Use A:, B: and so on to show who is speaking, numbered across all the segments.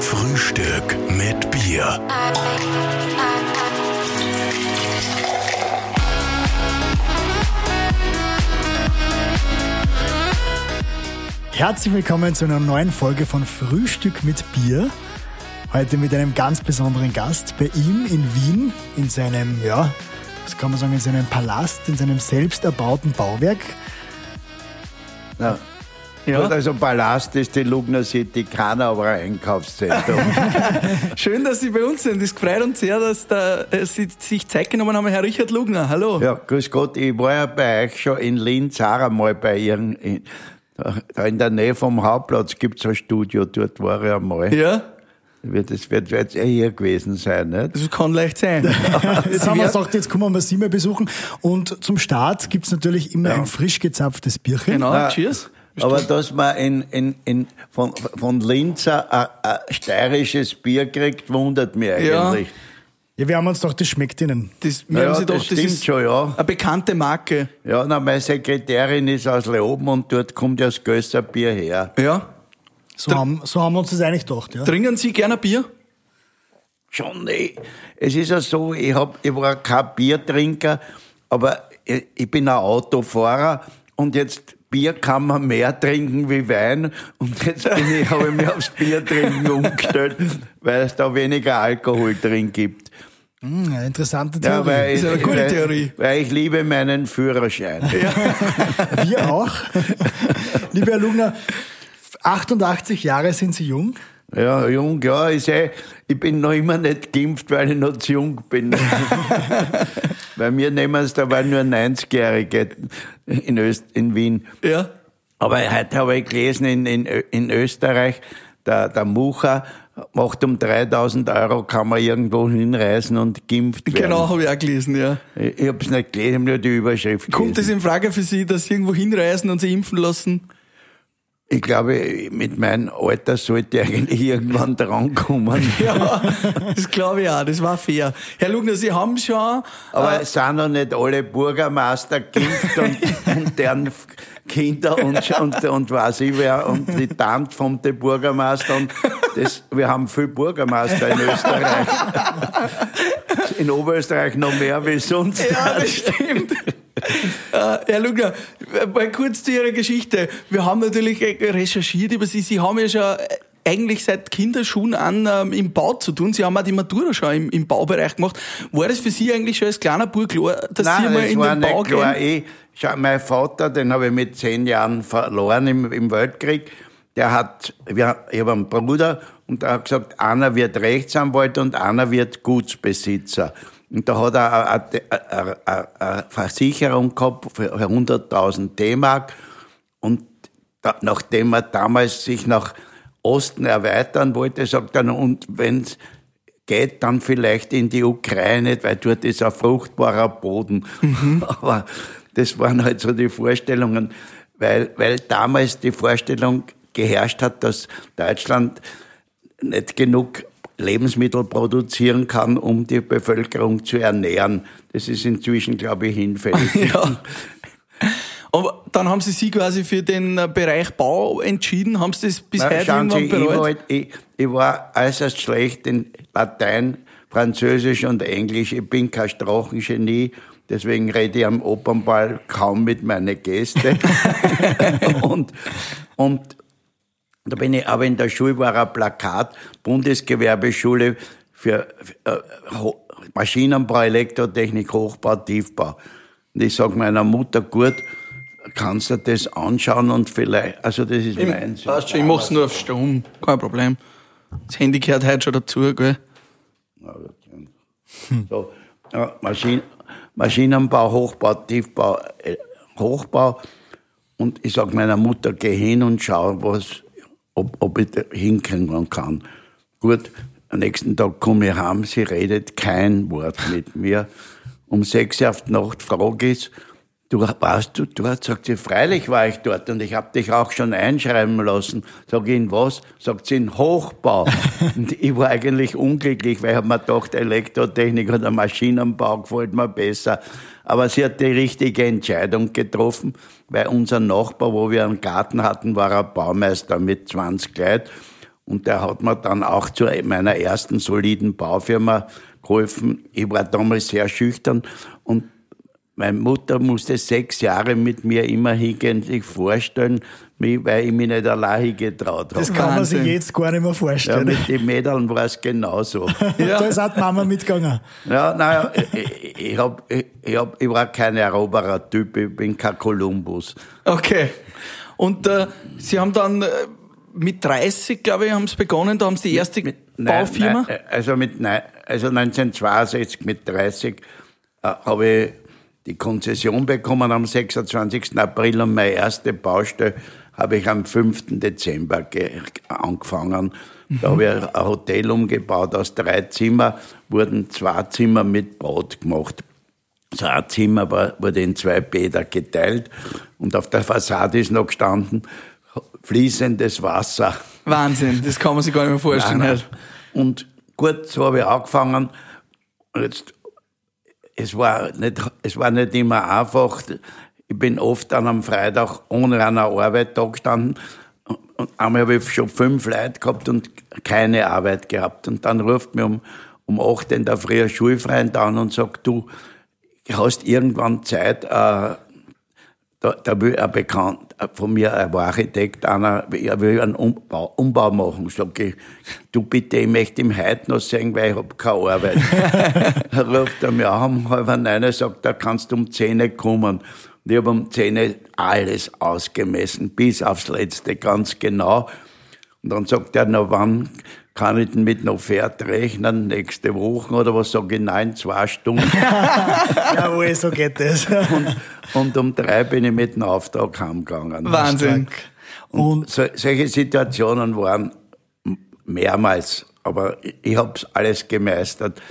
A: Frühstück mit Bier.
B: Herzlich willkommen zu einer neuen Folge von Frühstück mit Bier. Heute mit einem ganz besonderen Gast bei ihm in Wien, in seinem, ja, was kann man sagen, in seinem Palast, in seinem selbst erbauten Bauwerk.
C: Ja. Ja. Also Palast ist die Lugner City, ein Einkaufszentrum.
D: Schön, dass Sie bei uns sind. Es freut uns sehr, dass da, äh, Sie sich Zeit genommen haben, Herr Richard Lugner. Hallo.
C: Ja, grüß Gott. Ich war ja bei euch schon in Linz auch einmal bei Ihren, in, da in der Nähe vom Hauptplatz gibt es ein Studio, dort war ich einmal.
D: Ja.
C: Das wird jetzt eh hier gewesen sein, nicht?
D: Das kann leicht sein.
B: jetzt haben wir gesagt, jetzt kommen wir Sie mal besuchen. Und zum Start gibt's natürlich immer ja. ein frisch gezapftes Bierchen.
D: Genau, Na, cheers.
C: Aber dass man in, in, in, von, von Linzer ein, ein steirisches Bier kriegt, wundert mich eigentlich. Ja.
B: Ja, wir haben uns doch, das schmeckt Ihnen.
D: Das, wir
C: ja,
D: haben Sie
C: das,
D: doch, das
C: ist schon, ja.
D: eine bekannte Marke.
C: Ja, na, meine Sekretärin ist aus Leoben und dort kommt ja das Gösser Bier her.
D: Ja.
B: So, haben, so haben wir uns das eigentlich gedacht, ja.
D: Trinken Sie gerne Bier?
C: Schon, nee. Es ist ja so, ich, hab, ich war kein Biertrinker, aber ich, ich bin ein Autofahrer und jetzt Bier kann man mehr trinken wie Wein und jetzt bin ich, habe ich mich aufs Bier trinken umgestellt, weil es da weniger Alkohol drin gibt.
B: Hm, eine interessante Theorie.
C: Ja, weil
D: ist eine gute
C: weil,
D: Theorie.
C: Weil ich liebe meinen Führerschein.
B: Ja. Wir auch. Lieber Herr Lugner, 88 Jahre sind Sie jung.
C: Ja, jung, ja, ich, seh, ich bin noch immer nicht geimpft, weil ich noch zu jung bin. Bei mir nehmen es, da waren nur 90-Jährige in, Öst, in Wien.
D: Ja.
C: Aber heute habe ich gelesen, in, in, in Österreich, der, der Mucher macht um 3000 Euro, kann man irgendwo hinreisen und geimpft werden.
D: Genau, habe ich auch gelesen, ja.
C: Ich, ich habe es nicht gelesen, nur die Überschrift
D: Kommt es in Frage für Sie, dass Sie irgendwo hinreisen und sich impfen lassen?
C: Ich glaube, mit meinem Alter sollte ich eigentlich irgendwann drankommen.
D: Ja, das glaube ich auch, das war fair. Herr Lugner, Sie haben schon...
C: Aber äh, es sind noch nicht alle Bürgermeister geimpft und, und deren Kinder und, und, und weiß ich wer und die Tante vom den Bürgermeister. Und das, wir haben viel Bürgermeister in Österreich. In Oberösterreich noch mehr wie sonst.
D: Ja, das stimmt. Uh, Herr Lugner, mal kurz zu Ihrer Geschichte. Wir haben natürlich recherchiert über Sie. Sie haben ja schon eigentlich seit Kinderschuhen an ähm, im Bau zu tun. Sie haben auch die Matura schon im, im Baubereich gemacht. War das für Sie eigentlich schon als kleiner Bub klar, dass
C: Nein,
D: Sie mal in den Bau
C: nicht klar.
D: gehen?
C: Ich, schau, mein Vater, den habe ich mit zehn Jahren verloren im, im Weltkrieg. Der hat, wir, ich habe einen Bruder und der hat gesagt, einer wird Rechtsanwalt und einer wird Gutsbesitzer. Und da hat er eine, Versicherung gehabt für 100.000 D-Mark. Und da, nachdem er damals sich nach Osten erweitern wollte, sagt er, und wenn es geht, dann vielleicht in die Ukraine, weil dort ist ein fruchtbarer Boden. Mhm. Aber das waren halt so die Vorstellungen, weil, weil damals die Vorstellung geherrscht hat, dass Deutschland nicht genug Lebensmittel produzieren kann, um die Bevölkerung zu ernähren. Das ist inzwischen, glaube ich, hinfällig.
D: ja. Aber dann haben Sie sich quasi für den Bereich Bau entschieden. Haben Sie das bisher
C: Nein,
D: irgendwann
C: Sie,
D: bereut?
C: Ich, war, ich, ich war äußerst schlecht in Latein, Französisch und Englisch. Ich bin kein Sprachengenie. Deswegen rede ich am Opernball kaum mit meinen Gästen. und, und da bin ich, aber in der Schule war ein Plakat, Bundesgewerbeschule für äh, Maschinenbau, Elektrotechnik, Hochbau, Tiefbau. Und ich sage meiner Mutter, gut, kannst du das anschauen und vielleicht, also das ist
D: ich,
C: mein
D: Weißt schon, ich mach's nur auf Stumm, kein Problem. Das Handy gehört heute schon dazu, gell?
C: So, ja, Maschinen, Maschinenbau, Hochbau, Tiefbau, äh, Hochbau. Und ich sage meiner Mutter, geh hin und schau, was ob, ob ich da hinkriegen kann. Gut, am nächsten Tag komme ich heim, sie redet kein Wort mit mir. Um sechs Uhr auf die Nacht frage ich, du warst du dort? Sagt sie, freilich war ich dort und ich habe dich auch schon einschreiben lassen. Sag ich, in was? Sagt sie, in Hochbau. und ich war eigentlich unglücklich, weil ich hab mir gedacht, Elektrotechnik oder Maschinenbau gefällt mir besser. Aber sie hat die richtige Entscheidung getroffen, weil unser Nachbar, wo wir einen Garten hatten, war ein Baumeister mit 20 Leuten. Und der hat mir dann auch zu meiner ersten soliden Baufirma geholfen. Ich war damals sehr schüchtern und meine Mutter musste sechs Jahre mit mir immer hingehen, sich vorstellen, weil ich mich nicht allein getraut habe.
B: Das kann man sich
D: Wahnsinn.
B: jetzt gar nicht mehr
C: Ja,
B: vorstellen.
C: mit den Mädeln war es genauso.
B: da ist auch die Mama mitgegangen.
C: Ja, naja, ich, ich, hab, ich, ich, hab, ich war kein Eroberer-Typ, ich bin kein Kolumbus.
D: Okay. Und äh, Sie haben dann äh, mit 30, glaube ich, haben Sie begonnen, da haben Sie die erste Baufirma.
C: Nein, also, mit, nein, also 1962 mit 30 äh, habe ich die Konzession bekommen am 26. April und meine erste Baustelle habe ich am 5. Dezember ge- angefangen. Da habe ich ein Hotel umgebaut aus drei Zimmer, wurden zwei Zimmer mit Bad gemacht. So ein Zimmer war, wurde in zwei Bäder geteilt und auf der Fassade ist noch gestanden, fließendes Wasser.
D: Wahnsinn, das kann man sich gar nicht mehr vorstellen.
C: Nein, nein. Und gut, so habe ich angefangen. Jetzt, es, war nicht, es war nicht immer einfach. Ich bin oft dann am Freitag ohne einer Arbeit da gestanden. Und einmal habe ich schon fünf Leute gehabt und keine Arbeit gehabt. Und dann ruft mir um, um acht in der Früh ein Schulfreund an und sagt, du hast irgendwann Zeit, äh, da, da will ein Bekannt von mir, ein Architekt, einer, er will einen Umbau, Umbau machen. Sag ich, du bitte, ich möchte ihm heute noch sehen, weil ich hab keine Arbeit. da ruft er mir an, um halb neun, sagt, da kannst du um zehn kommen. Und ich habe um zehn alles ausgemessen, bis aufs Letzte, ganz genau. Und dann sagt er, na wann kann ich denn mit noch Pferd rechnen? Nächste Woche oder was sag ich? Nein, zwei Stunden.
B: Jawohl, so geht das.
C: und, und um drei bin ich mit dem Auftrag heimgegangen.
D: Wahnsinn.
B: Und
C: So, solche Situationen waren mehrmals, aber ich, ich habe alles gemeistert.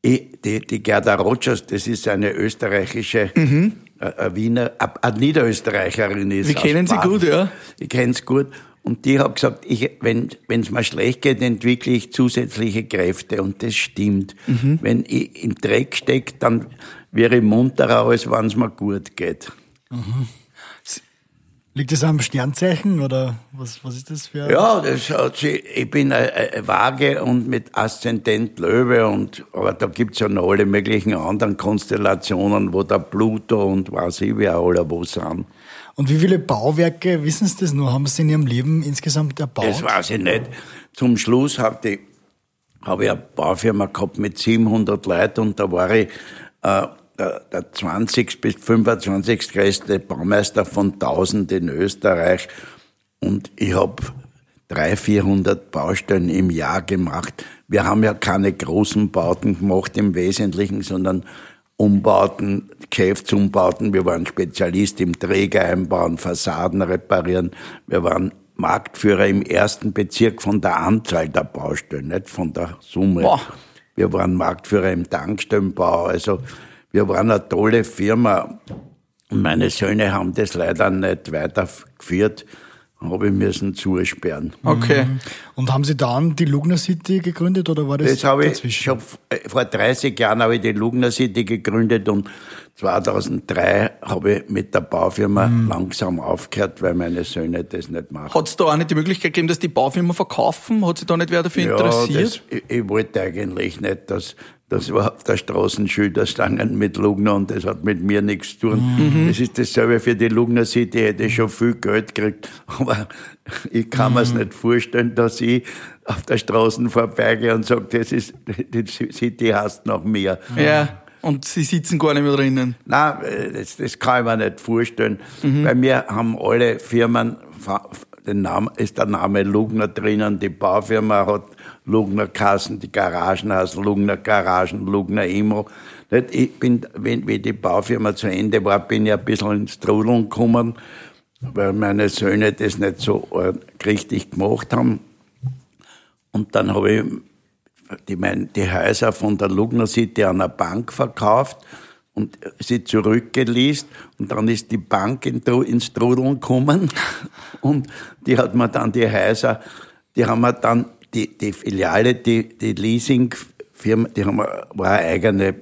C: Ich, die, die Gerda Rogers, das ist eine österreichische, äh, eine Wiener, eine, eine Niederösterreicherin ist.
D: Wir kennen sie gut, ja.
C: Ich kenne sie gut. Und die hat gesagt, ich, wenn es mir schlecht geht, entwickle ich zusätzliche Kräfte. Und das stimmt. Wenn ich im Dreck stecke, dann wäre ich munterer, als wenn es mir gut geht.
B: liegt das am Sternzeichen oder was, was ist das für?
C: Ja, das hat sie, ich bin eine, eine Waage und mit Aszendent Löwe und, aber da gibt's ja noch alle möglichen anderen Konstellationen, wo der Pluto und weiß ich, wer alle wo sind.
B: Und wie viele Bauwerke, wissen Sie das nur, haben Sie in Ihrem Leben insgesamt erbaut?
C: Das weiß ich nicht. Zum Schluss hatte ich, habe ich eine Baufirma gehabt mit 700 Leuten und da war ich äh, der, der 20 bis 25 größte Baumeister von 1000 in Österreich und ich habe 300, 400 Baustellen im Jahr gemacht. Wir haben ja keine großen Bauten gemacht im Wesentlichen, sondern Umbauten, Geschäftsumbauten. Wir waren Spezialist im Träger einbauen, Fassaden reparieren. Wir waren Marktführer im ersten Bezirk von der Anzahl der Baustellen, nicht von der Summe.
D: Boah.
C: Wir waren Marktführer im Tankstellenbau. Also wir waren eine tolle Firma. Meine Söhne haben das leider nicht weitergeführt. Habe ich müssen zusperren.
D: Okay.
B: Und haben Sie dann die Lugner City gegründet oder war das,
C: Das habe ich
B: dazwischen?
C: schon äh, vor 30 Jahren habe ich die Lugner City gegründet und 2003 habe ich mit der Baufirma
B: Mhm.
C: langsam aufgehört, weil meine Söhne das nicht machen.
D: Hat es da auch nicht die Möglichkeit gegeben, dass die Baufirma verkaufen? Hat sich da nicht wer dafür interessiert?
C: das, ich, ich wollte eigentlich nicht, dass das war auf der Straßenschilder standen mit Lugner und das hat mit mir nichts zu tun.
B: Mhm.
C: Das ist dasselbe für die Lugner City, hätte ich schon viel Geld gekriegt, aber ich kann mir's
B: Mhm.
C: nicht vorstellen, dass ich auf der Straße vorbeigehe und sage, das ist, die City heißt nach mir.
D: Ja. Und sie sitzen gar nicht mehr drinnen.
C: Nein, äh, das, das kann ich mir nicht vorstellen. Bei mir haben alle Firmen, den Namen, ist der Name Lugner drinnen, die Baufirma hat Lugner Kassen, die Garagen heißen Lugner Garagen, Lugner Immo. Ich bin, wenn, wenn die Baufirma zu Ende war, bin ich ein bisschen ins Trudeln gekommen, weil meine Söhne das nicht so richtig gemacht haben. Und dann habe ich die, mein, die Häuser von der Lugner City an eine Bank verkauft und sie zurückgeleast und dann ist die Bank in, ins Trudeln gekommen und die hat mir dann die Häuser, die haben wir dann, die, die Filiale, die, die Leasingfirma, die haben war eine eigene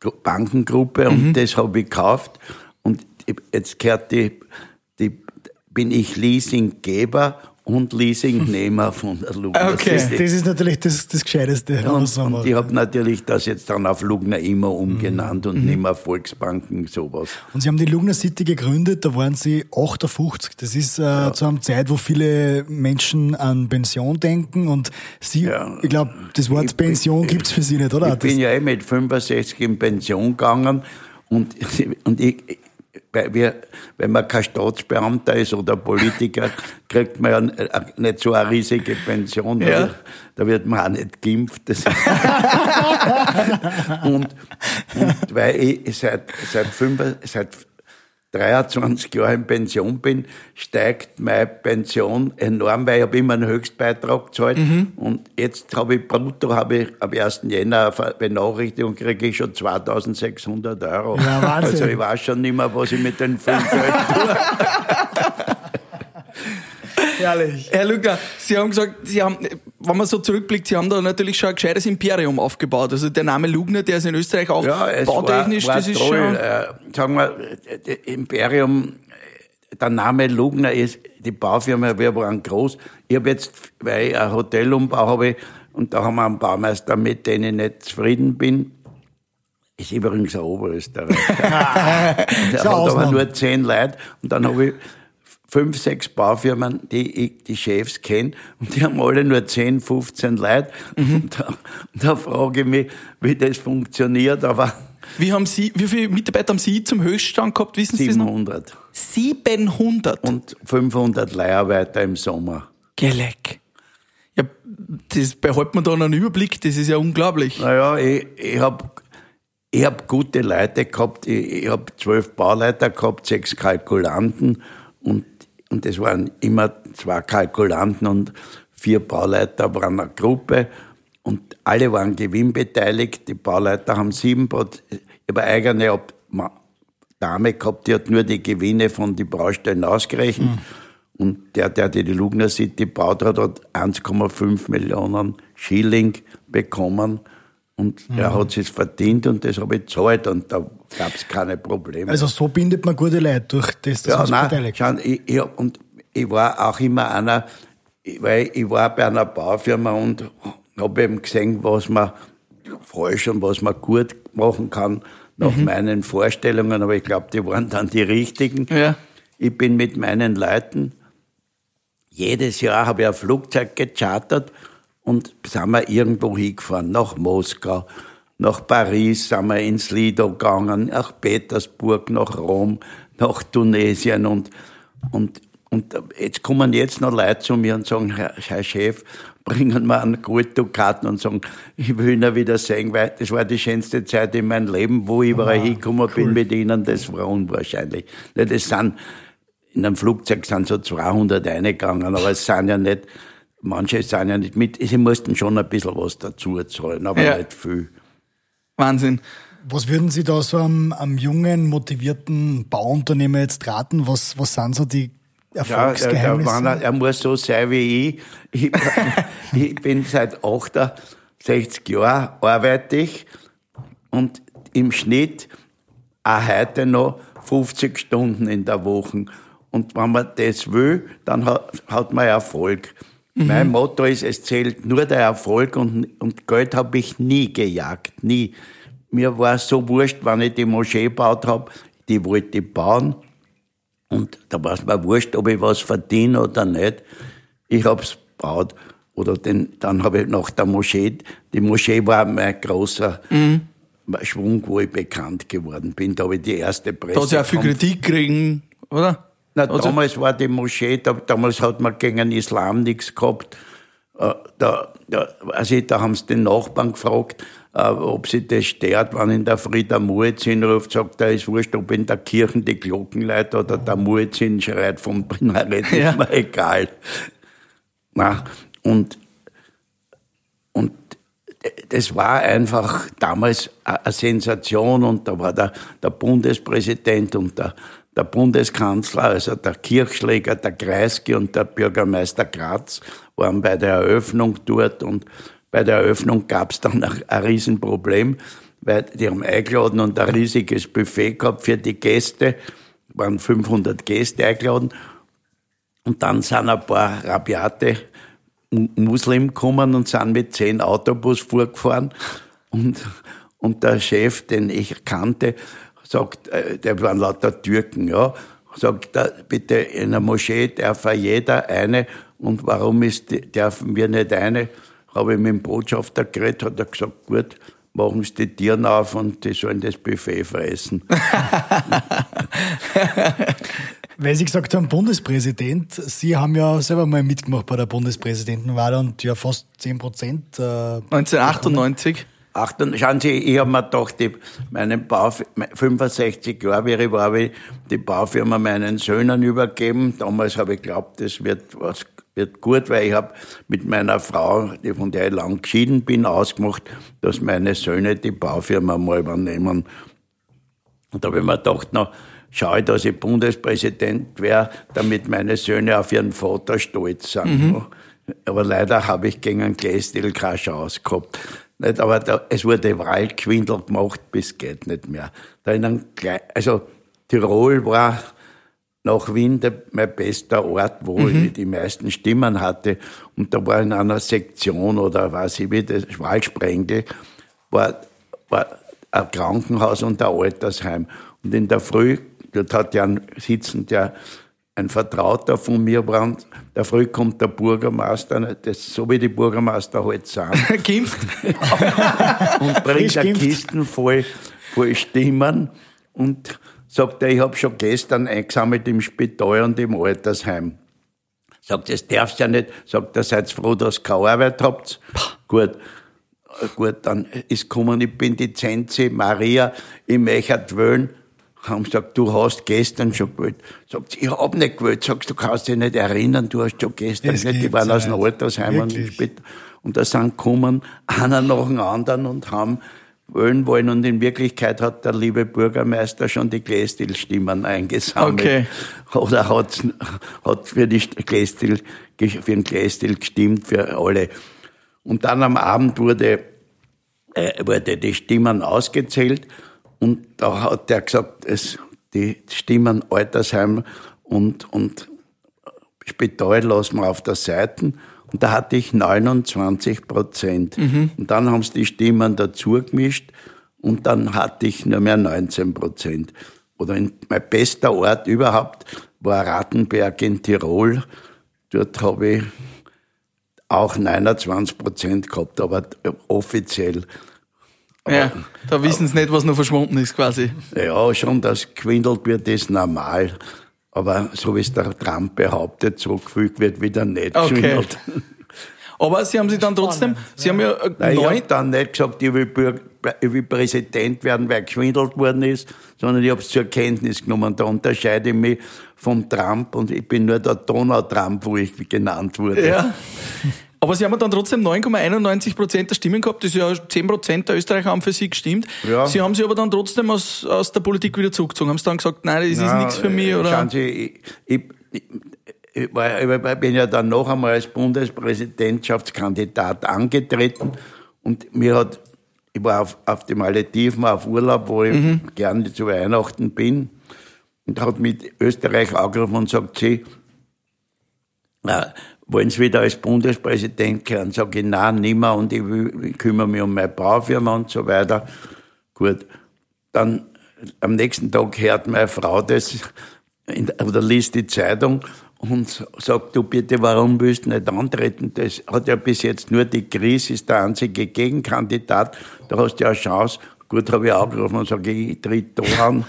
C: Gru- Bankengruppe und das habe ich gekauft. Und jetzt gehört die, die, bin ich Leasinggeber und Leasingnehmer von der Lugner
D: Okay.
B: Das,
C: City.
B: das ist natürlich das, das Gescheiteste.
C: Und, und ich habe natürlich das jetzt dann auf Lugner immer umgenannt
B: Mhm.
C: und nicht mehr Volksbanken, sowas.
B: Und Sie haben die Lugner City gegründet, da waren Sie 58. Das ist äh, zu einer Zeit, wo viele Menschen an Pension denken und Sie,
C: Ja.
B: ich glaube, das Wort
C: Ich
B: Pension gibt's für Sie nicht, oder?
C: Ich bin ja eh mit 65 in Pension gegangen und, und ich, wenn man kein Staatsbeamter ist oder Politiker, kriegt man ja äh, nicht so eine riesige Pension. Da,
D: Ja.
C: wird, da wird man auch nicht geimpft. Und, und weil ich seit, seit, fünf, seit 23 Jahren in Pension bin, steigt meine Pension enorm, weil ich habe immer einen Höchstbeitrag gezahlt. Und jetzt habe ich brutto, habe ich am 1. Jänner eine Benachrichtigung, kriege ich schon 2600 Euro.
B: Ja, Wahnsinn.
C: Also ich weiß schon nicht mehr, was ich mit den fünf Geld tue.
B: Herrlich.
D: Herr Lugner, Sie haben gesagt, Sie haben, wenn man so zurückblickt, Sie haben da natürlich schon ein gescheites Imperium aufgebaut. Also der Name Lugner, der ist in Österreich auch
C: Ja, es
D: bautechnisch,
C: war, war
D: das ist
C: toll.
D: schon.
C: Äh, sagen wir, äh, Imperium, äh, der Name Lugner ist, die Baufirma, wir waren groß. Ich habe jetzt, weil ich ein Hotelumbau habe, und da haben wir einen Baumeister, mit dem ich nicht zufrieden bin. Ist übrigens ein Oberösterreicher. Der hat aber nur zehn Leute. Und dann habe ich fünf, sechs Baufirmen, die ich, die Chefs kenne, und die haben alle nur 10, 15 Leute. Und, da, da frage ich mich, wie das funktioniert, aber
D: Wie haben Sie, wie viele Mitarbeiter haben Sie zum Höchststand gehabt, wissen Sie das noch?
C: 700
D: 700.
C: und 500 Leiharbeiter im Sommer.
D: Geleck. Ja, das behält man da einen Überblick, das ist ja unglaublich.
C: Naja, ich, ich habe ich hab gute Leute gehabt. Ich, ich habe zwölf Bauleiter gehabt, sechs Kalkulanten und, und das waren immer zwei Kalkulanten und vier Bauleiter waren eine Gruppe und alle waren gewinnbeteiligt. Die Bauleiter haben sieben Prozent. Ich habe eine eigene Ma- Dame gehabt, die hat nur die Gewinne von den Baustellen ausgerechnet. Und der, der die Lugner City gebaut hat, hat 1,5 Millionen Schilling bekommen. Und er hat es verdient und das habe ich gezahlt und da gab es keine Probleme.
B: Also so bindet man gute Leute durch das, dass
C: ja,
B: man beteiligt.
C: schau, ich, ich, und ich war auch immer einer, weil ich war bei einer Baufirma und habe eben gesehen, was man falsch und was man gut machen kann nach
B: Mhm.
C: meinen Vorstellungen, aber ich glaube, die waren dann die richtigen.
D: Ja.
C: Ich bin mit meinen Leuten, jedes Jahr habe ich ein Flugzeug gechartert und sind wir irgendwo hingefahren, nach Moskau, nach Paris sind wir ins Lido gegangen, nach Petersburg, nach Rom, nach Tunesien und, und, und jetzt kommen jetzt noch Leute zu mir und sagen, Herr, Herr Chef, bringen wir einen Golddukaten und sagen, ich will ihn wieder sehen, weil das war die schönste Zeit in meinem Leben, wo ich überall hingekommen bin mit Ihnen, das war unwahrscheinlich. Ne, Das sind, in einem Flugzeug sind so 200 eingegangen, aber es sind ja nicht, manche sind ja nicht mit, sie mussten schon ein bisschen was dazu zahlen, aber
D: Ja.
C: nicht viel.
D: Wahnsinn.
B: Was würden Sie da so am, am jungen, motivierten Bauunternehmer jetzt raten? Was, was sind so die
C: Ja, der, der
B: Erfolgsgeheimnisse?
C: Wanner, er muss so sein wie ich. Ich, ich bin seit 68 Jahren arbeite ich und im Schnitt auch heute noch 50 Stunden in der Woche. Und wenn man das will, dann hat, hat man Erfolg. Mein Motto ist, es zählt nur der Erfolg und, und Geld habe ich nie gejagt, nie. Mir war es so wurscht, wenn ich die Moschee gebaut habe, die wollte ich bauen. Und da war es mir wurscht, ob ich was verdiene oder nicht. Ich hab's gebaut. Oder den, dann habe ich nach der Moschee, die Moschee war mein großer Schwung, wo ich bekannt geworden bin. Da habe ich die erste Presse.
D: Da hat es ja auch viel Kritik kriegen, oder?
C: Na,
D: Also-
C: damals war die Moschee, da, damals hat man gegen den Islam nichts gehabt. Äh, Da, da, also da haben sie den Nachbarn gefragt, äh, ob sie das stört, wenn in der Früh der Muezzin ruft, sagt er, ist wurscht, ob in der Kirche die Glocken läuten oder der Muezzin schreit vom Minarett,
D: Ja.
C: ist mir egal. Na, und, und das war einfach damals eine Sensation und da war der, der Bundespräsident und der, der Bundeskanzler, also der Kirchschläger, der Kreisky und der Bürgermeister Graz waren bei der Eröffnung dort und bei der Eröffnung gab es dann ein, ein Riesenproblem, weil die haben eingeladen und ein riesiges Buffet gehabt für die Gäste, waren 500 Gäste eingeladen Und dann sind ein paar rabiate Muslim gekommen und sind mit zehn Autobus vorgefahren. Und, und der Chef, den ich kannte, sagt, äh, der waren lauter Türken, ja, sagt, da, bitte in der Moschee darf jeder eine und warum ist, dürfen wir nicht eine? Habe ich mit dem Botschafter geredet, hat er gesagt, gut, machen sie die Tieren auf und die sollen das Buffet fressen.
B: Weil Sie gesagt haben, Bundespräsident, Sie haben ja selber mal mitgemacht bei der Bundespräsidentenwahl und ja fast 10 Prozent. Äh,
D: 1998.
C: Bekommen. 28, schauen Sie, ich habe mir gedacht, die, meinen Bau, 65 Jahre wie ich war, ich die Baufirma meinen Söhnen übergeben. Damals habe ich geglaubt, das wird was wird gut, weil ich habe mit meiner Frau, von der ich lang geschieden bin, ausgemacht, dass meine Söhne die Baufirma mal übernehmen. Und da habe ich mir gedacht, na, schaue ich, dass ich Bundespräsident wäre, damit meine Söhne auf ihren Vater stolz sind. Mhm. Aber leider habe ich gegen einen Glästil keine Chance gehabt. Nicht, aber da, es wurde Waldquindel gemacht, bis geht nicht mehr. Da in einem also Tirol war nach Wien der, mein bester Ort, wo mhm. ich die meisten Stimmen hatte. Und da war in einer Sektion oder was ich wie, das Waldsprengel, war, war ein Krankenhaus und ein Altersheim. Und in der Früh, dort hat ja ein sitzen, der ein Vertrauter von mir war. Der Früh kommt der Bürgermeister, das, so wie die Bürgermeister halt sind.
D: Gimpft.
C: und bringt eine Kisten voll, voll Stimmen. Und sagt er, ich habe schon gestern eingesammelt im Spital und im Altersheim. Sagt, das darfst ja nicht. Sagt er, seid froh, dass ihr keine Arbeit habt. Gut. Gut, dann ist gekommen, ich bin die Zenzi Maria, ich möchte wählen haben gesagt, du hast gestern schon gewählt. Sagt ich hab nicht gewählt. Sagst du, kannst dich nicht erinnern, du hast schon gestern das nicht. Die waren aus dem Altersheim und spät. Und da sind gekommen, einer nach dem anderen und haben wählen wollen. Und in Wirklichkeit hat der liebe Bürgermeister schon die Glästil-Stimmen eingesammelt. Okay. Oder hat, hat für, die Glästil, für den Glästil gestimmt, für alle. Und dann am Abend wurde, äh, wurde die Stimmen ausgezählt. Und da hat er gesagt, es, die Stimmen Altersheim und, und Spital lassen wir auf der Seite. Und da hatte ich 29 Prozent. Mhm. Und dann haben sie die Stimmen dazu gemischt und dann hatte ich nur mehr 19 Prozent. Oder in, mein bester Ort überhaupt war Rattenberg in Tirol. Dort habe ich auch 29 Prozent gehabt, aber offiziell.
D: Ja, da wissen sie nicht, was noch verschwunden ist quasi.
C: Ja, schon, dass gewindelt wird, ist normal. Aber so wie es der Trump behauptet, zurückgefügt wird wieder nicht
D: okay. geschwindelt. Aber Sie haben sich dann trotzdem, Sie haben ja
C: äh, Nein, Ich habe dann nicht gesagt, ich will, ich will Präsident werden, weil geschwindelt worden ist, sondern ich habe es zur Kenntnis genommen. Da unterscheide ich mich vom Trump und ich bin nur der Donau-Trump, wo ich genannt wurde.
D: Ja. Aber Sie haben dann trotzdem 9,91 Prozent der Stimmen gehabt. Das ist ja 10 Prozent der Österreicher haben für Sie gestimmt. Ja. Sie haben sich aber dann trotzdem aus, aus der Politik wieder zurückgezogen. Haben Sie dann gesagt, nein, das ist nichts für mich? Oder?
C: Schauen Sie, ich, ich, ich, war, ich bin ja dann noch einmal als Bundespräsidentschaftskandidat angetreten und mir hat, ich war auf, auf die Malediven auf Urlaub, wo ich mhm. gerne zu Weihnachten bin und hat mit Österreich angerufen und sagt, sie, äh, wollen Sie wieder als Bundespräsident gehören? Sag ich, nein, nimmer und ich, ich kümmere mich um meine Baufirma und so weiter. Gut. Dann am nächsten Tag hört meine Frau das oder liest die Zeitung und sagt, du bitte, warum willst du nicht antreten? Das hat ja bis jetzt nur die Krise, ist der einzige Gegenkandidat. Da hast du ja eine Chance. Gut, habe ich angerufen und sage, ich tritt da an.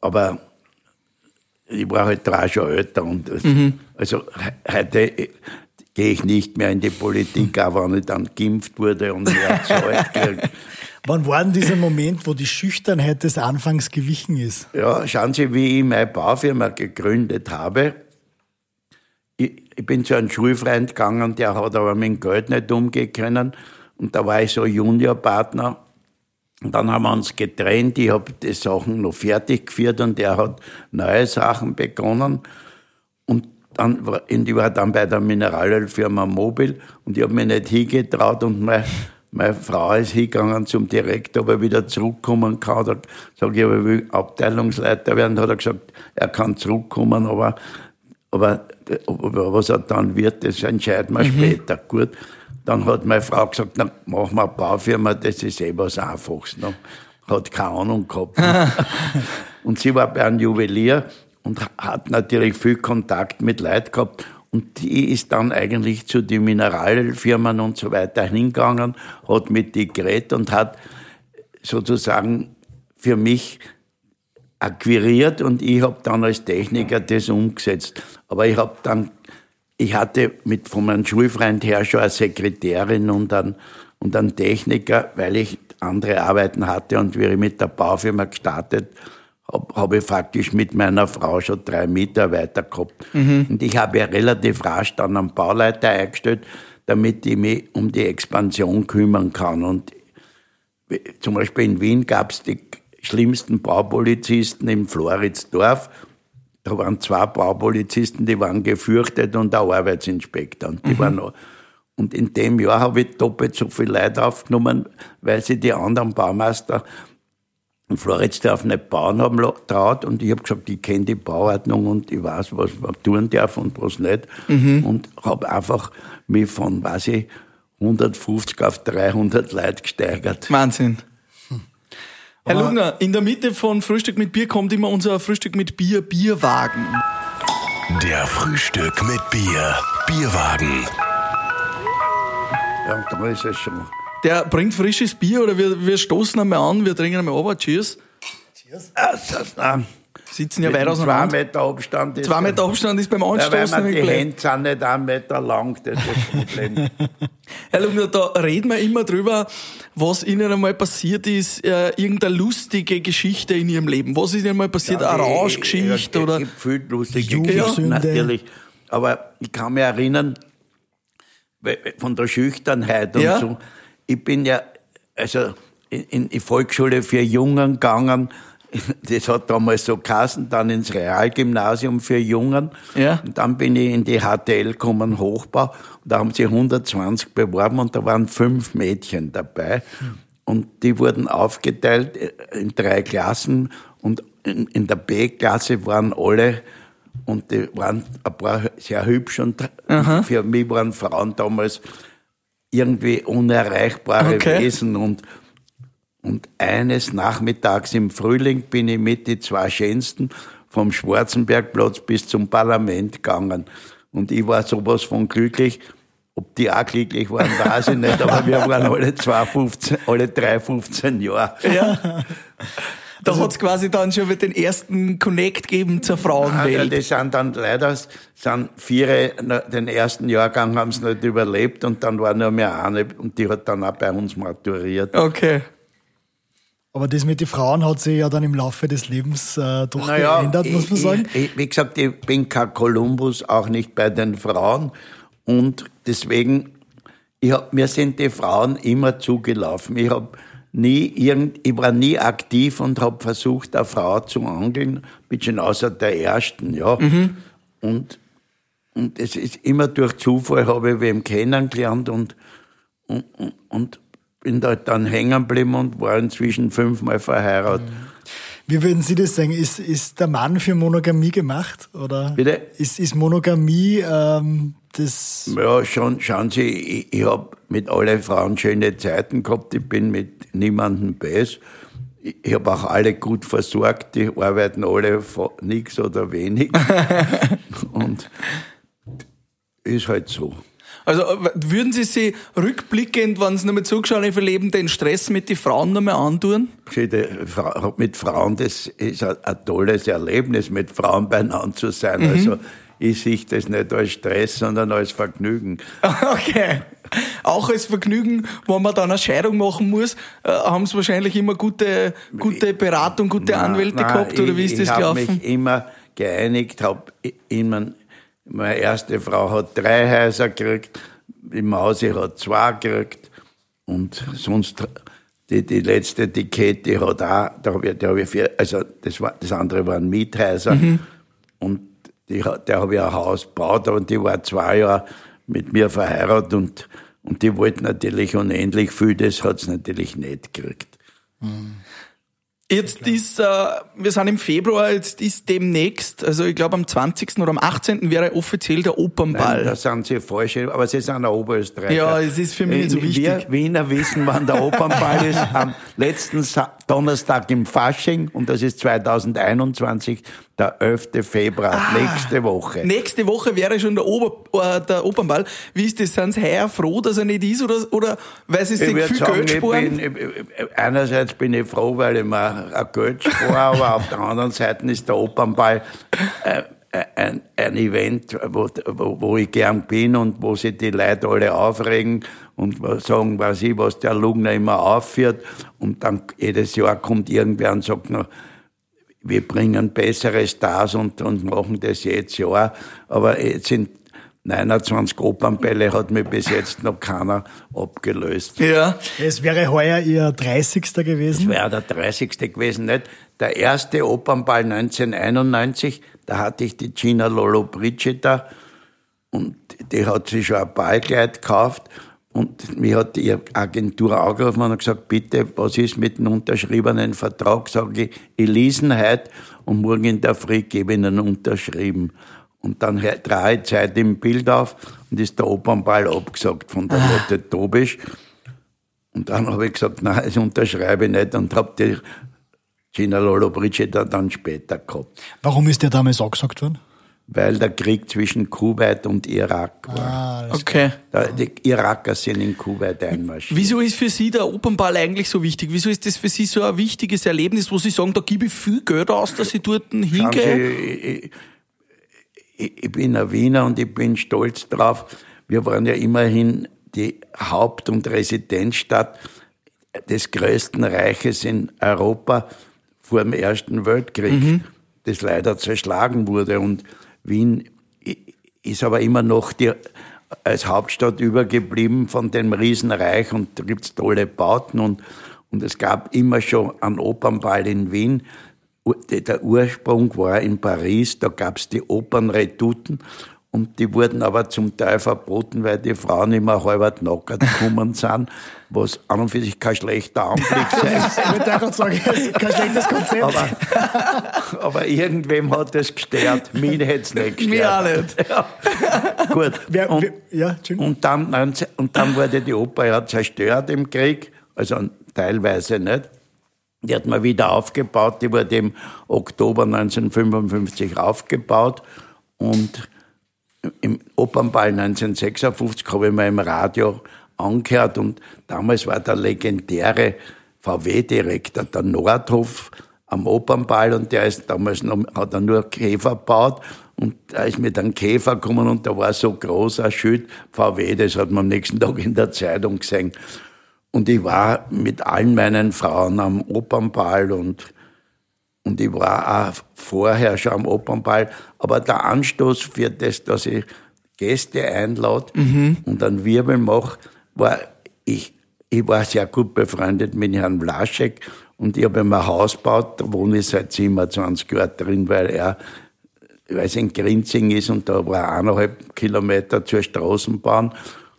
C: Aber ich war halt drei schon älter und mhm. Also heute gehe ich nicht mehr in die Politik, auch wenn ich dann geimpft wurde und erzeugt
B: Wann war denn dieser Moment, wo die Schüchternheit des Anfangs gewichen ist?
C: Ja, schauen Sie, wie ich meine Baufirma gegründet habe. Ich, ich bin zu einem Schulfreund gegangen, der hat aber mit dem Geld nicht umgehen können. Und da war ich so Juniorpartner und dann haben wir uns getrennt. Ich habe die Sachen noch fertig geführt und er hat neue Sachen begonnen. Und dann ich war dann bei der Mineralölfirma Mobil und ich habe mich nicht hingetraut und meine, meine Frau ist hingegangen zum Direktor, ob er wieder zurückkommen kann. Da sage ich, aber ich will Abteilungsleiter werden. Da hat er gesagt, er kann zurückkommen, aber, aber was er dann wird, das entscheiden wir später. Gut. Dann hat meine Frau gesagt, na, machen wir eine Baufirma, das ist eh was Einfaches. Ne? Hat keine Ahnung gehabt. und sie war bei einem Juwelier und hat natürlich viel Kontakt mit Leuten gehabt. Und die ist dann eigentlich zu den Mineralfirmen und so weiter hingegangen, hat mit die geredet und hat sozusagen für mich akquiriert und ich habe dann als Techniker das umgesetzt. Aber ich habe dann, ich hatte mit von meinem Schulfreund her schon eine Sekretärin und einen, und einen Techniker, weil ich andere Arbeiten hatte und ich mit der Baufirma gestartet habe, habe ich faktisch mit meiner Frau schon drei Mitarbeiter gehabt. Und ich habe ja relativ rasch dann einen Bauleiter eingestellt, damit ich mich um die Expansion kümmern kann. Und zum Beispiel in Wien gab es die schlimmsten Baupolizisten im Floridsdorf. Da waren zwei Baupolizisten, die waren gefürchtet und ein Arbeitsinspektor. Und, die waren, und in dem Jahr habe ich doppelt so viele Leute aufgenommen, weil sie die anderen Baumeister in Floridsdorf nicht bauen haben traut. Und ich habe gesagt, ich kenne die Bauordnung und ich weiß, was man tun darf und was nicht. Und habe einfach mich von, weiß ich, 150 auf 300 Leute gesteigert.
D: Wahnsinn. Herr Lugner, in der Mitte von Frühstück mit Bier kommt immer unser Frühstück mit Bier Bierwagen.
A: Der Frühstück mit Bier. Bierwagen.
C: Ja, da ist es schon.
D: Der bringt frisches Bier oder wir, wir stoßen einmal an, wir trinken einmal runter. Cheers.
C: Ah, das, nein.
D: Sitzen ja weit
C: dem Zwei
D: auseinander.
C: Meter Abstand ist
D: Zwei Meter Abstand ist beim
C: Ja, weil
D: Anstoßen nämlich
C: die. Hände sind nicht einen Meter lang, das ist das Problem.
D: Herr Lugner, da reden wir immer drüber, was Ihnen einmal passiert ist, äh, irgendeine lustige Geschichte in Ihrem Leben. Was ist Ihnen mal passiert? eine Rauschgeschichte
C: ja,
D: oder?
C: Es gibt viel lustige. Geschichten, natürlich. Aber ich kann mich erinnern, von der Schüchternheit und
D: Ja.
C: so. Ich bin ja, also in, die Volksschule für Jungen gegangen. Das hat damals so geheißen, dann ins Realgymnasium für Jungen.
D: Ja.
C: Und dann bin ich in die HTL gekommen, Hochbau. Und da haben sie 120 beworben und da waren fünf Mädchen dabei. Und die wurden aufgeteilt in drei Klassen. Und in, in der B-Klasse waren alle, und die waren ein paar sehr hübsch. Und für mich waren Frauen damals irgendwie unerreichbare
D: Okay.
C: Wesen. Und und eines Nachmittags im Frühling bin ich mit die zwei Schönsten vom Schwarzenbergplatz bis zum Parlament gegangen. Und ich war sowas von glücklich. Ob die auch glücklich waren, weiß ich nicht, aber wir waren alle zwei 15, alle drei 15 Jahre.
D: Ja. Da hat's quasi dann schon mit den ersten Connect gegeben zur
C: Ja,
D: Frauenwelt.
C: die sind dann leider, sind vier, den ersten Jahrgang haben sie nicht überlebt und dann war nur mehr eine und die hat dann auch bei uns maturiert.
D: Okay.
B: Aber das mit den Frauen hat sich ja dann im Laufe des Lebens äh, doch
C: Naja,
B: geändert, muss man
C: ich-
B: sagen.
C: Ich, ich, wie gesagt, ich bin kein Kolumbus, auch nicht bei den Frauen. Und deswegen, ich hab, mir sind die Frauen immer zugelaufen. Ich hab nie irgend, ich war nie aktiv und habe versucht, eine Frau zu angeln, bisschen außer der ersten, ja. Und, und es ist immer durch Zufall habe ich wem kennengelernt und, und, und, und bin da dann hängen geblieben und war inzwischen fünfmal verheiratet.
B: Wie würden Sie das sagen? Ist, ist der Mann für Monogamie gemacht? Oder
C: Bitte?
B: Ist, ist Monogamie ähm, das.
C: Ja, schon, schauen Sie, ich, ich habe mit allen Frauen schöne Zeiten gehabt. Ich bin mit niemandem böse. Ich, ich habe auch alle gut versorgt. Die arbeiten alle nichts oder wenig. Und ist halt so.
D: Also äh, würden Sie sich rückblickend, wenn Sie nochmal zugeschaut haben, Leben den Stress mit den Frauen nochmal antun?
C: Mit Frauen, das ist ein, tolles Erlebnis, mit Frauen beieinander zu sein. Also ich sehe das nicht als Stress, sondern als Vergnügen.
D: Okay. Auch als Vergnügen, wenn man dann eine Scheidung machen muss, äh, haben Sie wahrscheinlich immer gute, gute Beratung, gute Anwälte
C: Nein,
D: gehabt, oder
C: ich,
D: wie ist das
C: ich habe
D: gelaufen?
C: mich immer geeinigt, habe immer, meine erste Frau hat drei Häuser gekriegt, die Mausi hat zwei gekriegt und sonst die, die letzte, die Katie hat auch, da habe ich, da hab ich vier, also das, war, das andere waren Miethäuser und die, der habe ich ein Haus gebaut und die war zwei Jahre mit mir verheiratet und, und die wollte natürlich unendlich viel, das hat sie natürlich nicht gekriegt.
D: Jetzt ist, äh, wir sind im Februar, jetzt ist demnächst, also ich glaube am 20. oder am 18. wäre offiziell der Opernball.
C: Nein, da sind Sie falsch, aber Sie sind ein Oberösterreicher.
D: Ja, es ist für mich nicht so wichtig.
C: Wir Wiener wissen, wann der Opernball ist. Am letzten Sa Donnerstag im Fasching und das ist 2021, der 11. Februar,
D: Ah.
C: nächste Woche.
D: Nächste Woche wäre schon der, Ober, äh, der Opernball. Wie ist das? Sind Sie heuer froh, dass er nicht ist oder, oder weil Sie sich
C: Ich
D: viel
C: sagen,
D: Geld
C: ich
D: sparen?
C: bin, ich- einerseits bin ich froh, weil ich mir ein Geld spare, aber auf der anderen Seite ist der Opernball äh, äh, ein, ein Event, wo, wo, wo ich gern bin und wo sich die Leute alle aufregen und sagen, weiß ich, was der Lugner immer aufführt. Und dann jedes Jahr kommt irgendwer und sagt, na, wir bringen bessere Stars und, und machen das jetzt ja. Aber jetzt sind 29 Opernbälle, hat mir bis jetzt noch keiner abgelöst.
D: Ja.
B: Es wäre heuer Ihr 30. gewesen.
C: wäre der 30. gewesen, nicht? Der erste Opernball 1991, da hatte ich die Gina Lollobrigida und die hat sich schon ein Ballkleid gekauft und mir hat die Agentur angerufen und gesagt, bitte, was ist mit dem unterschriebenen Vertrag? Sag ich, ich lese heute und morgen in der Früh gebe ich Ihnen unterschrieben. Und dann drehe ich Zeit im Bild auf und ist der Opernball abgesagt von der Lotte Tobisch. Und dann habe ich gesagt, nein, das unterschreibe ich nicht und habe die Gina Lollobrigida dann später gehabt,
B: Warum ist der damals angesagt worden?
C: Weil der Krieg zwischen Kuwait und Irak war.
B: Ah,
D: Okay.
C: Da- Die Iraker sind in Kuwait einmarschiert.
D: Wieso ist für Sie der Opernball eigentlich so wichtig? Wieso ist das für Sie so ein wichtiges Erlebnis, wo Sie sagen, da gebe ich viel Geld aus, dass ich dort hingehe?
C: Sie, ich, ich, bin ein Wiener und ich bin stolz drauf. Wir waren ja immerhin die Haupt- und Residenzstadt des größten Reiches in Europa vor dem Ersten Weltkrieg, das leider zerschlagen wurde. Und Wien ist aber immer noch die, als Hauptstadt übergeblieben von dem Riesenreich und da gibt's tolle Bauten und, und es gab immer schon einen Opernball in Wien. Der Ursprung war in Paris, da gab's die Opernredouten und die wurden aber zum Teil verboten, weil die Frauen immer halb nackert gekommen sind, was an und für sich kein schlechter Anblick sei.
B: Ich würde auch sagen, kein schlechtes Konzept.
C: Aber, aber irgendwem hat das gestört. Mich hätte es nicht gestört.
D: Mir auch nicht.
C: Ja. Gut.
B: Wer,
C: und,
B: wer, ja,
C: und, dann, 19 und dann wurde die Oper ja zerstört im Krieg, also teilweise nicht. Die hat man wieder aufgebaut, die wurde im Oktober 1955 aufgebaut und im Opernball 1956 habe ich mal im Radio angehört und damals war der legendäre VW-Direktor, der Nordhoff, am Opernball und der ist damals noch, hat er nur Käfer gebaut und da ist mit einem Käfer gekommen und da war so groß ein Schild VW, das hat man am nächsten Tag in der Zeitung gesehen. Und ich war mit allen meinen Frauen am Opernball und und ich war auch vorher schon am Opernball. Aber der Anstoß für das, dass ich Gäste einlade und einen Wirbel mache, war, ich, ich war sehr gut befreundet mit Herrn Vlaschek und ich habe ihm ein Haus gebaut, da wohne ich seit 27 Jahren drin, weil er, weil es in Grinzing ist und da war eineinhalb Kilometer zur Straßenbahn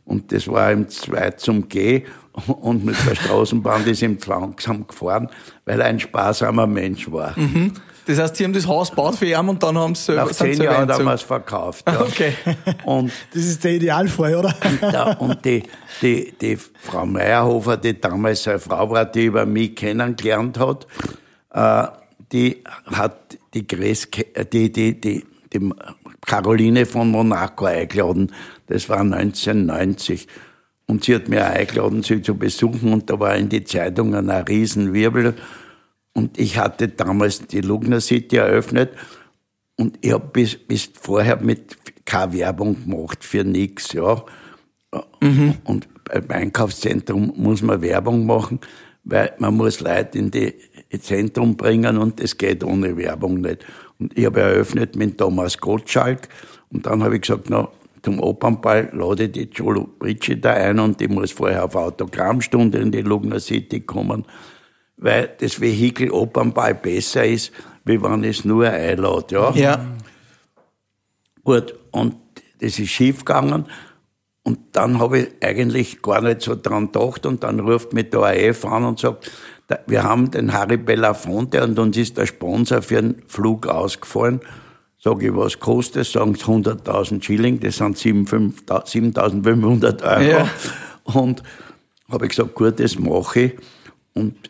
C: und das war ihm zwei zum Geh und mit der Straßenbahn ist ihm zu langsam gefahren, weil er ein sparsamer Mensch war.
D: Das heißt, Sie haben das Haus gebaut für ihn und dann haben Sie
C: Nach zehn Jahren haben wir es verkauft. Ja.
D: Okay.
C: Und,
B: Das ist der Idealfall, oder?
C: ja, und die, die, die Frau Meyerhofer, die damals seine Frau war, die über mich kennengelernt hat, äh, die hat die, äh, die, die, die, die Caroline von Monaco eingeladen. Das war 1990. Und sie hat mich auch eingeladen, sie zu besuchen. Und da war in die Zeitungen ein Riesenwirbel. Und ich hatte damals die Lugner City eröffnet. Und ich habe bis, bis vorher mit keine Werbung gemacht für nichts, ja. Und beim Einkaufszentrum muss man Werbung machen, weil man muss Leute in die Zentrum bringen und das geht ohne Werbung nicht. Und ich habe eröffnet mit Thomas Gottschalk und dann habe ich gesagt, na, zum Opernball lade ich die Jolo Brigida ein und die muss vorher auf Autogrammstunde in die Lugner City kommen, weil das Vehikel Opernball besser ist, wie wenn es nur einlade, ja.
D: Ja.
C: Gut, und das ist schief gegangen. Und dann habe ich eigentlich gar nicht so dran gedacht. Und dann ruft mich der AF an und sagt, wir haben den Harry Belafonte und uns ist der Sponsor für einen Flug ausgefallen. Sag ich, was kostet es? Sagen sie 100.000 Schilling, das sind 7.500 Euro.
D: Ja.
C: Und habe ich gesagt, gut, das mache ich. Und,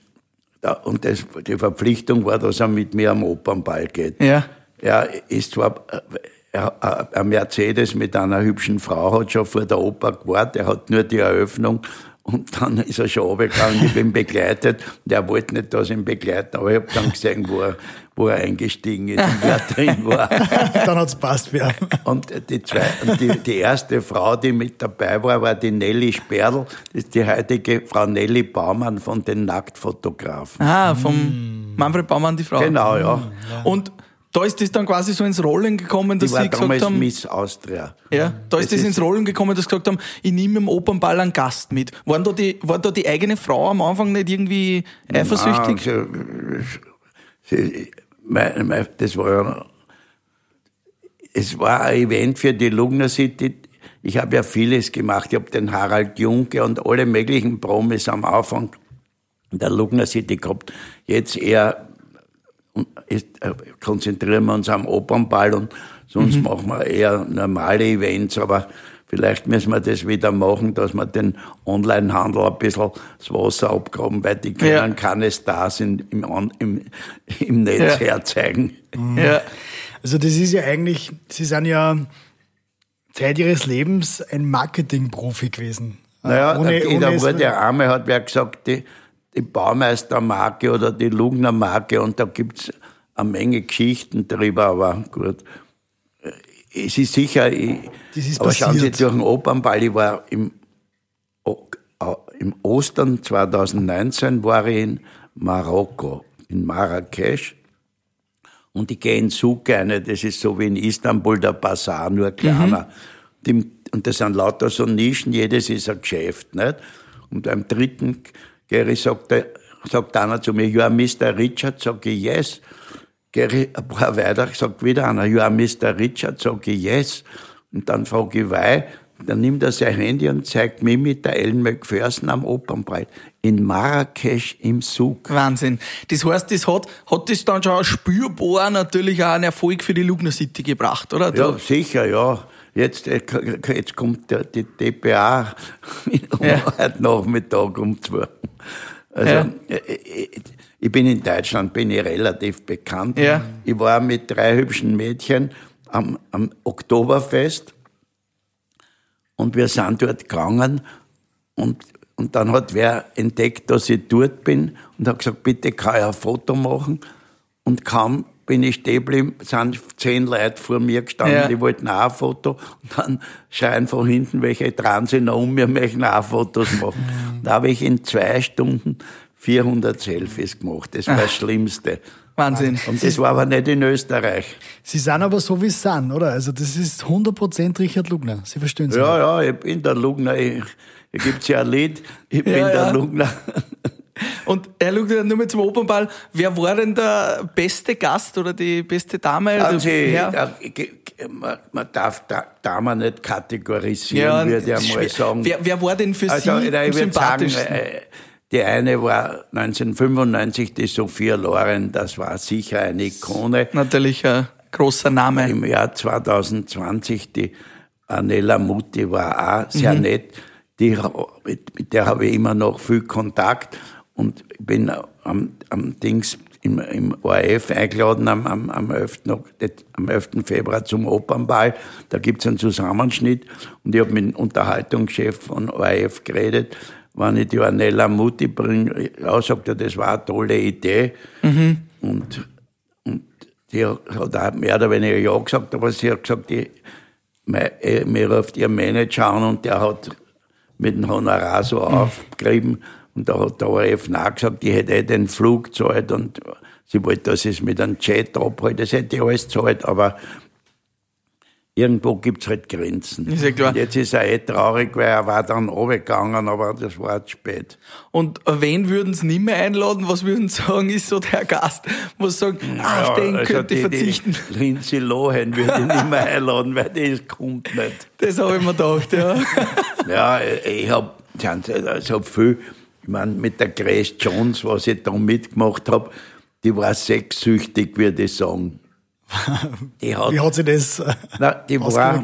C: da, und das, die Verpflichtung war, dass er mit mir am Opernball geht.
D: Ja.
C: Er ist zwar äh, er, ein Mercedes mit einer hübschen Frau, hat schon vor der Oper gewartet, er hat nur die Eröffnung und dann ist er schon runtergegangen, ich bin begleitet und er wollte nicht, dass ich ihn begleite, aber ich habe dann gesehen, wo er, wo er eingestiegen ist und wer drin war.
B: Dann hat's passt wer.
C: Und die, zwei, und die, die erste Frau, die mit dabei war, war die Nelly Sperl. Das ist die heutige Frau Nelly Baumann von den Nacktfotografen.
D: Ah, vom Manfred Baumann, die Frau.
C: Genau, ja.
D: Und da ist das dann quasi so ins Rollen gekommen, dass
C: Die
D: sie gesagt haben,
C: Miss Austria.
D: ja, da ist
C: Das
D: das ins
C: ist-
D: Rollen gekommen, dass sie gesagt haben, ich nehme im Opernball einen Gast mit. Waren da die, war da die eigene Frau am Anfang nicht irgendwie eifersüchtig?
C: Sie, sie, mein, mein, das war ja, es war ein Event für die Lugner City. Ich habe ja vieles gemacht. Ich habe den Harald Junke und alle möglichen Promis am Anfang der Lugner City gehabt. Jetzt eher ist, äh, konzentrieren wir uns am Opernball und sonst machen wir eher normale Events, aber vielleicht müssen wir das wieder machen, dass wir den Onlinehandel ein bisschen das Wasser abgraben, weil die können
D: Ja.
C: keine Stars in, im, im, im Netz
D: Ja.
C: herzeigen.
D: Ja.
B: Also das ist ja eigentlich, Sie sind ja Zeit Ihres Lebens ein Marketingprofi gewesen.
C: Naja,
B: Ohne-
C: da,
B: ohne es-
C: wurde der Arme, hat wer gesagt, die, die Baumeistermarke oder die Lugner Marke und da gibt's eine Menge Geschichten drüber, aber gut. Es ist sicher, ich,
B: Das ist
C: aber schauen Sie,
B: passiert.
C: durch den Opernball, ich war im, im Ostern 2019 war ich in Marokko, in Marrakesch. Und ich gehe in Zug eine, das ist so wie in Istanbul der Bazar, nur kleiner. Die- Und das sind lauter so Nischen, jedes ist ein Geschäft. Nicht? Und beim dritten Gary sagt, der, sagt einer zu mir, you are Mr. Richard, sag ich, yes. Gary, ein paar weiter, sagt wieder einer, you are Mr. Richard, sag ich, yes. Und dann frage ich, why? Dann nimmt er sein Handy und zeigt mir mit der Ellen McPherson am Opernbreit in Marrakesch im Zug.
D: Wahnsinn. Das heißt, das hat, hat das dann schon spürbar natürlich auch einen Erfolg für die Lugner City gebracht, oder?
C: Ja, sicher, ja. Jetzt, äh, jetzt kommt die DPA um
D: Ja.
C: heute Nachmittag um zwei. Also,
D: Ja.
C: äh, äh, ich bin in Deutschland, bin ich relativ bekannt.
D: Ja.
C: Ich war mit drei hübschen Mädchen am, am Oktoberfest und wir sind dort gegangen und, und dann hat wer entdeckt, dass ich dort bin und hat gesagt, bitte kann ich ein Foto machen. Und kaum bin ich stehen sind zehn Leute vor mir gestanden,
D: Ja.
C: die wollten auch ein Foto. Und dann schreien von hinten welche dran sind um mir, möchten auch Fotos machen. Da habe ich in zwei Stunden 400 Selfies gemacht. Das war das Schlimmste.
D: Wahnsinn.
C: Und das war aber nicht in Österreich.
B: Sie sind aber so, wie Sie sind, oder? Also das ist 100% Richard Lugner. Sie verstehen Sie.
C: Ja, ja, ich bin der Lugner. Ich, hier gibt's ja ein Lied. Ich bin
D: Ja,
C: der
D: ja.
C: Lugner.
D: Und er schaut nur mal zum Opernball. Wer war denn der beste Gast oder die beste Dame? Also,
C: Sie,
D: ja.
C: ge- man, man darf da, Damen nicht kategorisieren,
D: Ja,
C: würde ich einmal sagen.
D: Wer, wer war denn für
C: also,
D: Sie am
C: ich würde sagen,
D: sympathischsten?
C: äh, die eine war 1995 die Sophia Loren, das war sicher eine Ikone.
D: Natürlich ein großer Name.
C: Im Jahr 2020 die Anela Mutti war auch sehr
D: Mhm.
C: nett. Die, mit der habe ich immer noch viel Kontakt und ich bin am, am Dings im, im ORF eingeladen am, am, am, 11. Nok- am 11. Februar zum Opernball. Da gibt's einen Zusammenschnitt und ich habe mit dem Unterhaltungschef von ORF geredet. Wenn ich die Anela Mutti bringe, ja, sagt er, das war eine tolle Idee. Und die hat auch mehr oder weniger Ja gesagt, aber sie hat gesagt, die, mein, äh, mir ruft ihr Manager an und der hat mit dem Honorar so aufgerieben und da hat der ORF nachgesagt, ich hätte eh den Flug gezahlt und sie wollte, dass ich es mit einem Jet abhalte, das hätte ich alles gezahlt, aber irgendwo gibt's halt Grenzen.
D: Ist ja klar.
C: Und jetzt ist er eh traurig, weil er war dann runtergegangen, aber das war zu spät.
D: Und wen würden Sie nicht mehr einladen? Was würden Sie sagen, ist so der Gast, Sie sagen,
C: Ja,
D: den
C: also
D: könnte ich
C: die-
D: verzichten?
C: Die Lindsay Lohan würde ich nicht mehr einladen, weil die kommt nicht.
D: Das habe ich mir gedacht, ja.
C: Ja, ich hab, ich hab viel Ich meine, mit der Grace Jones, was ich da mitgemacht habe, die war sexsüchtig, würde ich sagen.
B: Die hat, Wie hat sie das?
C: Na, die war,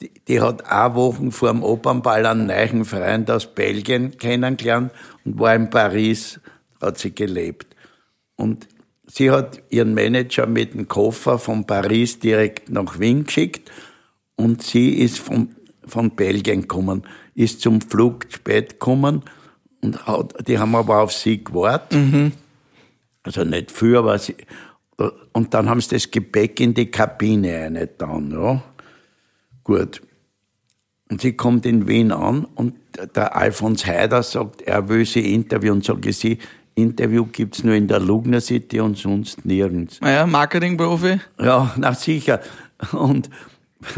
C: die, die, hat auch Wochen vor dem Opernball einen neuen Freund aus Belgien kennengelernt und war in Paris, hat sie gelebt. Und sie hat ihren Manager mit dem Koffer von Paris direkt nach Wien geschickt und sie ist von, von Belgien gekommen, ist zum Flug spät gekommen und hat, die haben aber auf sie gewartet. Mhm. Also nicht viel, aber sie, und dann haben sie das Gepäck in die Kabine reingetan, ja. Gut. Und sie kommt in Wien an und der Alfons Heider sagt, er will sie interviewen. Sage ich, sie, Interview gibt's nur in der Lugner City und sonst nirgends.
D: Naja, Marketingprofi?
C: Ja, na sicher. Und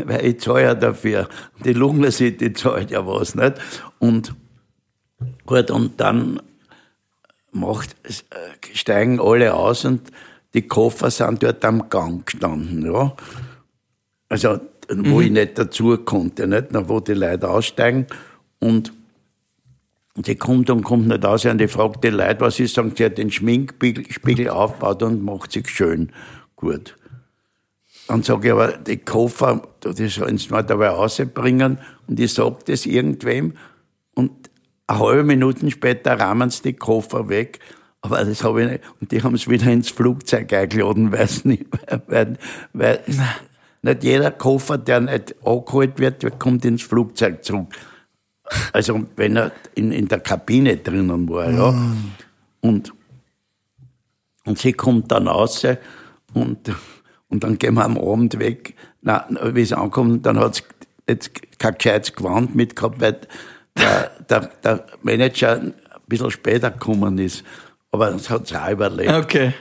C: weil ich zahle ja dafür. Die Lugner City zahlt ja was, nicht? Und gut, und dann macht, steigen alle aus und die Koffer sind dort am Gang gestanden, ja. Also, wo mhm. ich nicht dazu konnte, nicht? wo die Leute aussteigen und sie kommt und kommt nicht aus und ich frage die Leute, was ist, sagen sie hat den Schminkspiegel aufgebaut und macht sich schön. Gut. Dann sage ich aber, die Koffer, die sollen sie mal dabei rausbringen und ich sage das irgendwem eine halbe Minute später rahmen sie die Koffer weg aber das habe ich nicht. Und die haben es wieder ins Flugzeug eingeladen, weil es nicht, weil, weil nicht jeder Koffer, der nicht angeholt wird, kommt ins Flugzeug zurück. Also, wenn er in, in der Kabine drinnen war, ja. Mm. Und, und sie kommt dann raus und, und dann gehen wir am Abend weg. Na, wie es ankommt, dann hat es jetzt kein gescheites Gewand mitgehabt, weil der, der, der Manager ein bisschen später gekommen ist. Aber das hat sie auch überlebt.
D: Okay.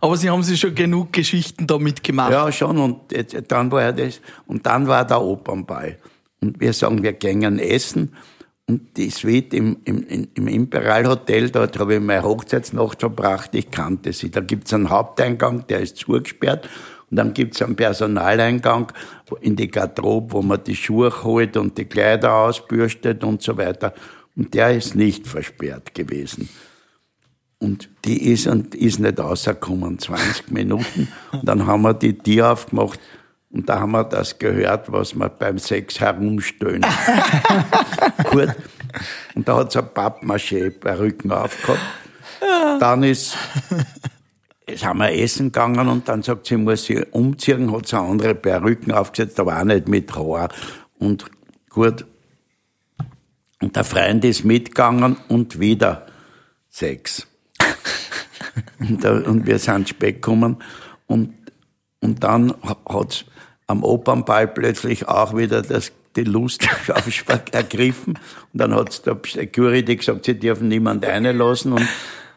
D: Aber Sie haben sich schon genug Geschichten da mitgemacht.
C: Ja, schon. Und jetzt, dann war das, und dann war der Opernball. Und wir sagen, wir gehen essen. Und die Suite im, im, im Imperial Hotel, dort habe ich meine Hochzeitsnacht verbracht. Ich kannte sie. Da gibt's einen Haupteingang, der ist zugesperrt. Und dann gibt's einen Personaleingang in die Garderobe, wo man die Schuhe holt und die Kleider ausbürstet und so weiter. Und der ist nicht versperrt gewesen. Und die ist, und ist nicht rausgekommen, 20 Minuten. Und dann haben wir die Tür aufgemacht und da haben wir das gehört, was man beim Sex herumstöhnt. Gut. Und da hat es ein Pappmaché bei Rücken aufgehabt. Dann ist, jetzt haben wir essen gegangen und dann sagt sie, muss sie umziehen, hat sie eine andere Perücken aufgesetzt, aber auch nicht mit Haar. Und gut. Und der Freund ist mitgegangen und wieder Sex und, und, wir sind spät gekommen und, und dann hat's am Opernball plötzlich auch wieder das, die Lust ergriffen und dann hat's der Security gesagt, sie dürfen niemand reinlassen und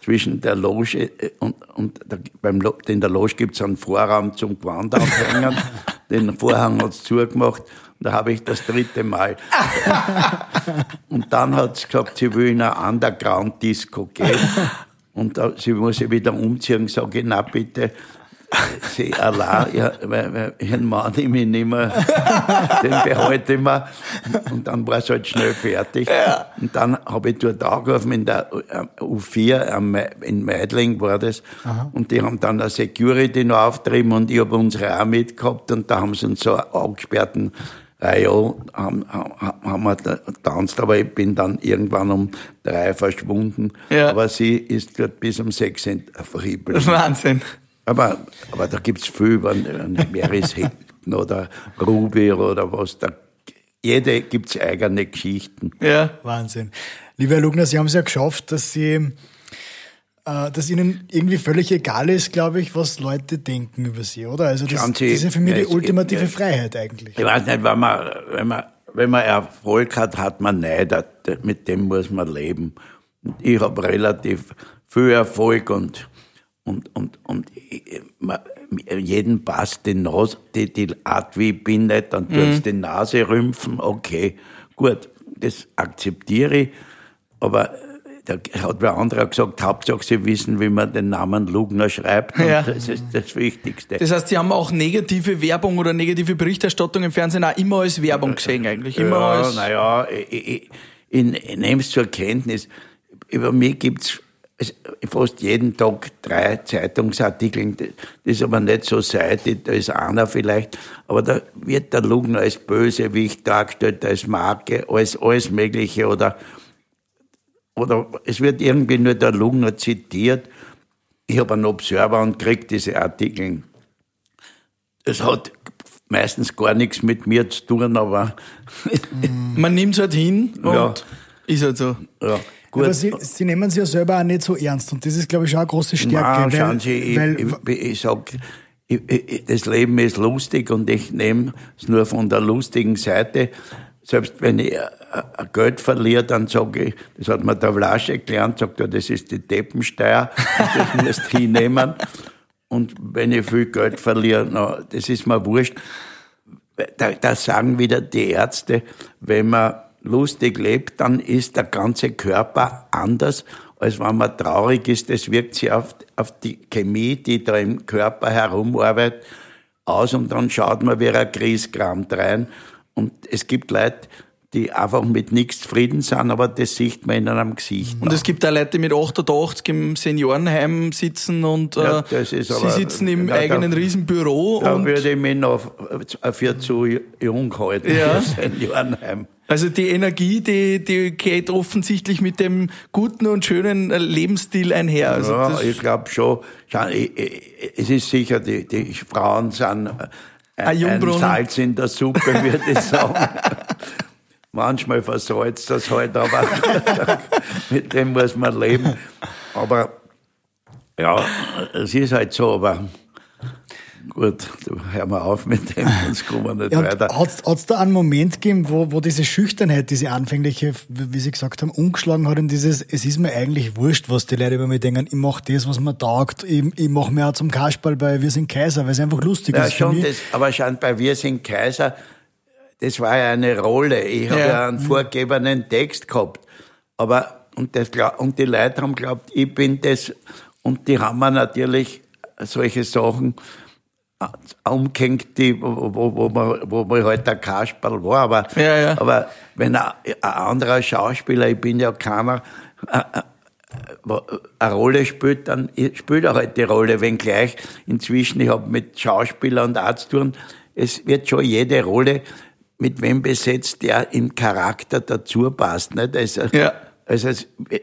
C: zwischen der Loge äh, und, und der, beim, in der Loge gibt's einen Vorraum zum Gewand aufhängen. Den Vorhang hat's zugemacht und da habe ich das dritte Mal. und dann hat's gesagt, sie will in eine Underground-Disco gehen. Und da, sie muss sich wieder umziehen, sage ich, na bitte, sie allein, ja, weil, weil ihren Mann ich mich nicht mehr, den behalte ich mir. Und dann war es halt schnell fertig. Ja. Und dann habe ich dort angerufen, in der äh, U4, in Meidling war das. Aha. Und die haben dann eine Security noch auftrieben und ich habe unsere auch mitgehabt und da haben sie uns so angesperrten ja, haben, haben wir tanzt, aber ich bin dann irgendwann um drei verschwunden. Ja. Aber sie ist dort bis um sechs verriebelt.
D: Wahnsinn.
C: Aber, aber da gibt's viel, wenn Meris Hinton oder Ruby oder was, da, jede gibt's eigene Geschichten.
B: Ja. Wahnsinn. Lieber Herr Lugner, Sie haben es ja geschafft, dass Sie äh, dass ihnen irgendwie völlig egal ist, glaube ich, was Leute denken über sie, oder? Also das, sie, das ist ja für mich die ultimative gibt, Freiheit eigentlich.
C: Ich weiß nicht, wenn man, wenn man, wenn man Erfolg hat, hat man Neid, mit dem muss man leben. Und ich habe relativ viel Erfolg und und, und, und jeden passt die Nase, die, die Art, wie ich bin, nicht, dann tut's mhm. die Nase rümpfen, okay, gut, das akzeptiere ich, aber da hat wer anderer gesagt, Hauptsache Sie wissen, wie man den Namen Lugner schreibt. Ja. Das ist das Wichtigste.
D: Das heißt, Sie haben auch negative Werbung oder negative Berichterstattung im Fernsehen auch immer als Werbung gesehen eigentlich. Immer
C: ja, naja, ich, ich, ich, ich nehme es zur Kenntnis. über mich gibt's es- fast jeden Tag drei Zeitungsartikel. Das ist aber nicht so seitig, da ist einer vielleicht. Aber da wird der Lugner als Bösewicht dargestellt, als Marke, als alles Mögliche oder, oder es wird irgendwie nur der Lugner zitiert. Ich habe einen Observer und kriege diese Artikel. Das hat meistens gar nichts mit mir zu tun, aber
D: Man nimmt es halt hin und
C: Ja.
D: ist halt so.
C: ja, gut.
B: Aber Sie, Sie nehmen sie ja selber auch nicht so ernst und das ist, glaube ich, schon eine große Stärke.
C: Nein, schauen Sie, ich,
B: weil,
C: ich, ich ich, ich, das Leben ist lustig und ich nehme es nur von der lustigen Seite. Selbst wenn ich äh, äh, Geld verliere, dann sage ich, das hat mir der Vlasche gelernt, sagt er, das ist die Deppensteuer, das musst du hinnehmen. Und wenn ich viel Geld verliere, na, das ist mir wurscht. Da, da sagen wieder die Ärzte, wenn man lustig lebt, dann ist der ganze Körper anders, als wenn man traurig ist. Das wirkt sich auf, auf die Chemie, die da im Körper herumarbeitet, aus und dann schaut man wie ein Grieskramt rein. Und es gibt Leute, die einfach mit nichts zufrieden sind, aber das sieht man in einem Gesicht.
D: Und es gibt auch Leute, die mit 88 im Seniorenheim sitzen und
C: Ja,
D: äh,
C: ist
D: sie sitzen im
C: Ja, da-
D: eigenen Riesenbüro.
C: Da
D: und
C: würde ich mich noch für zu jung halten,
D: Ja.
C: für Seniorenheim.
D: also die Energie, die, die geht offensichtlich mit dem guten und schönen äh, Lebensstil einher. Also
C: Ja, ich glaube schon. Es ist sicher, die, die Frauen sind äh,
D: Ein
C: ein. Salz in der Suppe, würde ich sagen. Manchmal versalzt das halt, aber mit dem muss man leben. Aber ja, es ist halt so, aber gut, hören wir auf mit dem, sonst kommen wir nicht
B: ja,
C: weiter.
B: hat es da einen Moment gegeben, wo, wo diese Schüchternheit, diese anfängliche, wie Sie gesagt haben, umgeschlagen hat und dieses, es ist mir eigentlich wurscht, was die Leute über mich denken, ich mache das, was mir taugt, ich, ich mache mir auch zum Kasperl bei Wir sind Kaiser, weil es einfach lustig
C: Ja,
B: ist
C: schon, das, aber schon bei Wir sind Kaiser, das war ja eine Rolle. Ich habe
D: Ja.
C: ja einen vorgegebenen Text gehabt. Aber, und, das, und die Leute haben glaubt, ich bin das, und die haben mir natürlich solche Sachen äh, umgehängt, die, wo, wo, wo, man, wo man halt der Kasperl war. Aber,
D: Ja, ja.
C: aber wenn ein, ein anderer Schauspieler, ich bin ja keiner, äh, wo- eine Rolle spielt, dann spielt er halt die Rolle, wenngleich inzwischen, ich habe mit Schauspieler und Arzt tun, es wird schon jede Rolle mit wem besetzt, der im Charakter dazu passt. Nicht? Also,
D: Ja.
C: also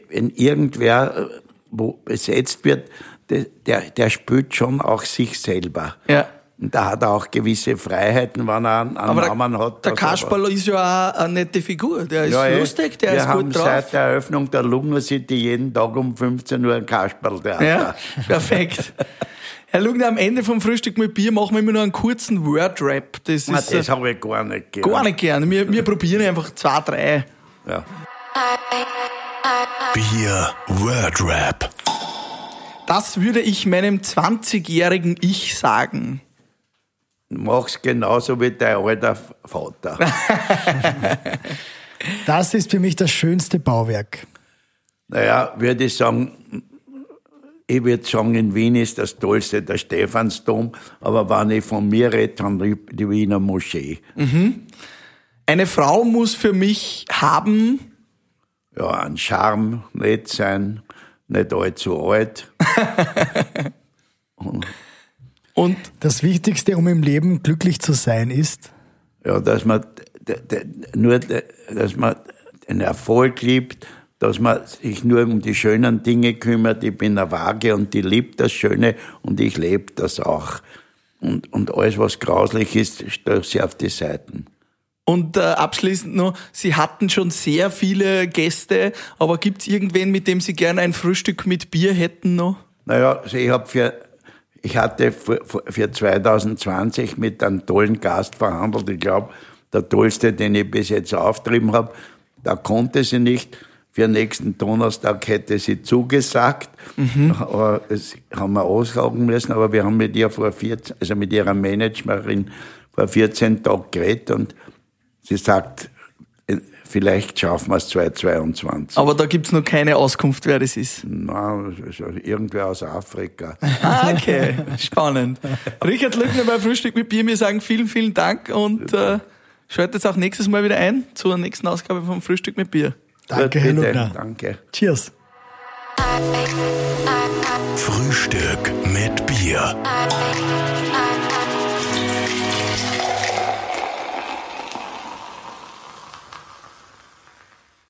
C: wenn irgendwer äh, wo besetzt wird, der, der, spielt schon auch sich selber.
D: Ja.
C: Und da hat er auch gewisse Freiheiten, wenn er einen,
D: aber
C: Namen
D: der,
C: hat.
D: der
C: er-
D: Kasperl ist ja auch eine nette Figur. Der ist
C: ja, eh.
D: lustig, der
C: Wir
D: ist
C: haben
D: gut drauf.
C: seit der Eröffnung der Lugner City jeden Tag um 15 Uhr ein Kasperltheater.
D: Ja, perfekt. Herr Lugner, am Ende vom Frühstück mit Bier machen wir immer noch einen kurzen Word-Rap. Das ist äh,
C: das habe ich gar nicht gern.
D: gar nicht gern. Wir, wir probieren einfach zwei, drei.
C: Ja.
A: Bier Word Rap.
D: Das würde ich meinem 20-jährigen Ich sagen.
C: Mach's genauso wie dein alter Vater.
B: Das ist für mich das schönste Bauwerk.
C: naja, würde ich sagen, ich würde sagen, in Wien ist das Tollste der Stephansdom, aber wenn ich von mir rede, dann die die Wiener Moschee.
D: Eine Frau muss für mich haben,
C: Ja, ein Charme, nett sein, nicht allzu alt.
D: und
B: Das Wichtigste, um im Leben glücklich zu sein, ist,
C: Ja, dass man nur, dass man den Erfolg liebt, dass man sich nur um die schönen Dinge kümmert. Ich bin eine Waage und die liebt das Schöne und ich lebe das auch. Und, und alles, was grauslich ist, stellt sie auf die Seiten.
D: Und äh, abschließend noch, Sie hatten schon sehr viele Gäste, aber gibt's irgendwen, mit dem Sie gerne ein Frühstück mit Bier hätten noch?
C: Naja, also ich habe für, ich hatte für, für 2020 mit einem tollen Gast verhandelt. Ich glaube, der tollste, den ich bis jetzt auftrieben habe, da konnte sie nicht. Für nächsten Donnerstag hätte sie zugesagt, aber das haben wir aussagen müssen. Aber wir haben mit ihr vor 14, also mit ihrer Managerin vor 14 Tagen geredet und sie sagt, äh, vielleicht schaffen wir es 2022.
D: Aber da gibt's noch keine Auskunft, wer das ist.
C: Nein, ist irgendwer aus Afrika.
D: Ah, okay, spannend. Richard Lückner bei Frühstück mit Bier. Wir sagen vielen, vielen Dank und äh, schaltet auch nächstes Mal wieder ein zur nächsten Ausgabe vom Frühstück mit Bier.
B: Danke, Herr. Lugner.
C: Danke.
B: Cheers.
A: Frühstück mit Bier.